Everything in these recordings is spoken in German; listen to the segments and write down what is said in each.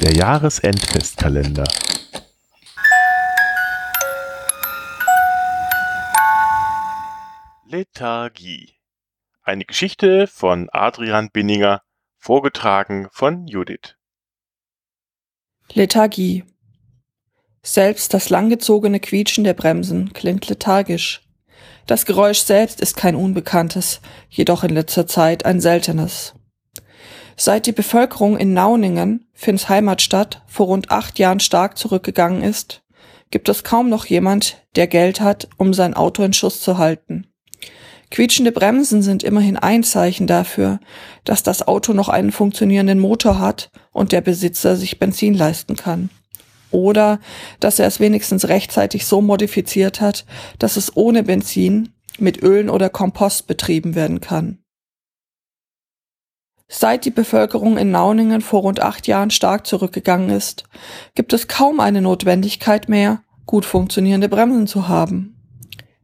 Der Jahresendfestkalender. Lethargie. Eine Geschichte von Adrian Binninger, vorgetragen von Judith. Lethargie. Selbst das langgezogene Quietschen der Bremsen klingt lethargisch. Das Geräusch selbst ist kein unbekanntes, jedoch in letzter Zeit ein seltenes. Seit die Bevölkerung in Nauningen, Finns Heimatstadt, vor rund acht Jahren stark zurückgegangen ist, gibt es kaum noch jemand, der Geld hat, um sein Auto in Schuss zu halten. Quietschende Bremsen sind immerhin ein Zeichen dafür, dass das Auto noch einen funktionierenden Motor hat und der Besitzer sich Benzin leisten kann. Oder dass er es wenigstens rechtzeitig so modifiziert hat, dass es ohne Benzin mit Ölen oder Kompost betrieben werden kann. Seit die Bevölkerung in Nauningen vor rund acht Jahren stark zurückgegangen ist, gibt es kaum eine Notwendigkeit mehr, gut funktionierende Bremsen zu haben.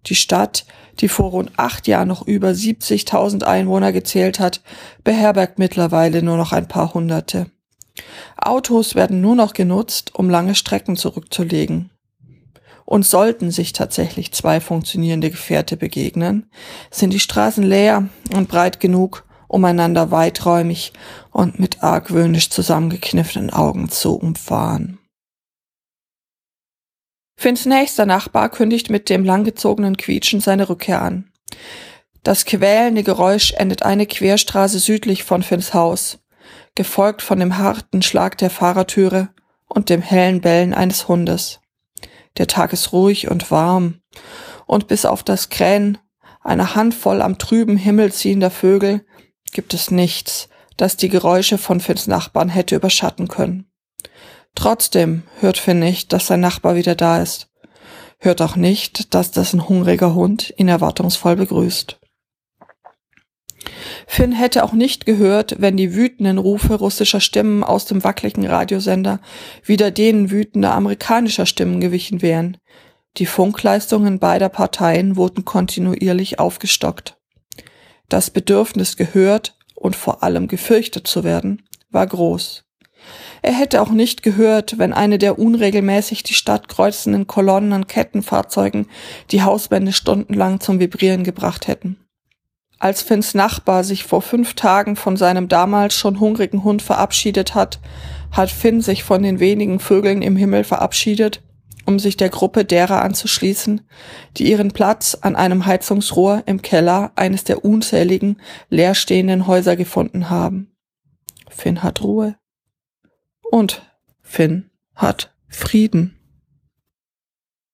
Die Stadt, die vor rund acht Jahren noch über 70.000 Einwohner gezählt hat, beherbergt mittlerweile nur noch ein paar Hunderte. Autos werden nur noch genutzt, um lange Strecken zurückzulegen. Und sollten sich tatsächlich zwei funktionierende Gefährte begegnen, sind die Straßen leer und breit genug, um einander weiträumig und mit argwöhnisch zusammengekniffenen Augen zu umfahren. Finns nächster Nachbar kündigt mit dem langgezogenen Quietschen seine Rückkehr an. Das quälende Geräusch endet eine Querstraße südlich von Finns Haus, gefolgt von dem harten Schlag der Fahrertüre und dem hellen Bellen eines Hundes. Der Tag ist ruhig und warm, und bis auf das Krähen einer Handvoll am trüben Himmel ziehender Vögel gibt es nichts, das die Geräusche von Finns Nachbarn hätte überschatten können. Trotzdem hört Finn nicht, dass sein Nachbar wieder da ist. Hört auch nicht, dass dessen hungriger Hund ihn erwartungsvoll begrüßt. Finn hätte auch nicht gehört, wenn die wütenden Rufe russischer Stimmen aus dem wackeligen Radiosender wieder denen wütender amerikanischer Stimmen gewichen wären. Die Funkleistungen beider Parteien wurden kontinuierlich aufgestockt. Das Bedürfnis gehört und vor allem gefürchtet zu werden, war groß. Er hätte auch nicht gehört, wenn eine der unregelmäßig die Stadt kreuzenden Kolonnen an Kettenfahrzeugen die Hauswände stundenlang zum Vibrieren gebracht hätten. Als Finns Nachbar sich vor fünf Tagen von seinem damals schon hungrigen Hund verabschiedet hat, hat Finn sich von den wenigen Vögeln im Himmel verabschiedet um sich der Gruppe derer anzuschließen, die ihren Platz an einem Heizungsrohr im Keller eines der unzähligen leerstehenden Häuser gefunden haben. Finn hat Ruhe. Und Finn hat Frieden.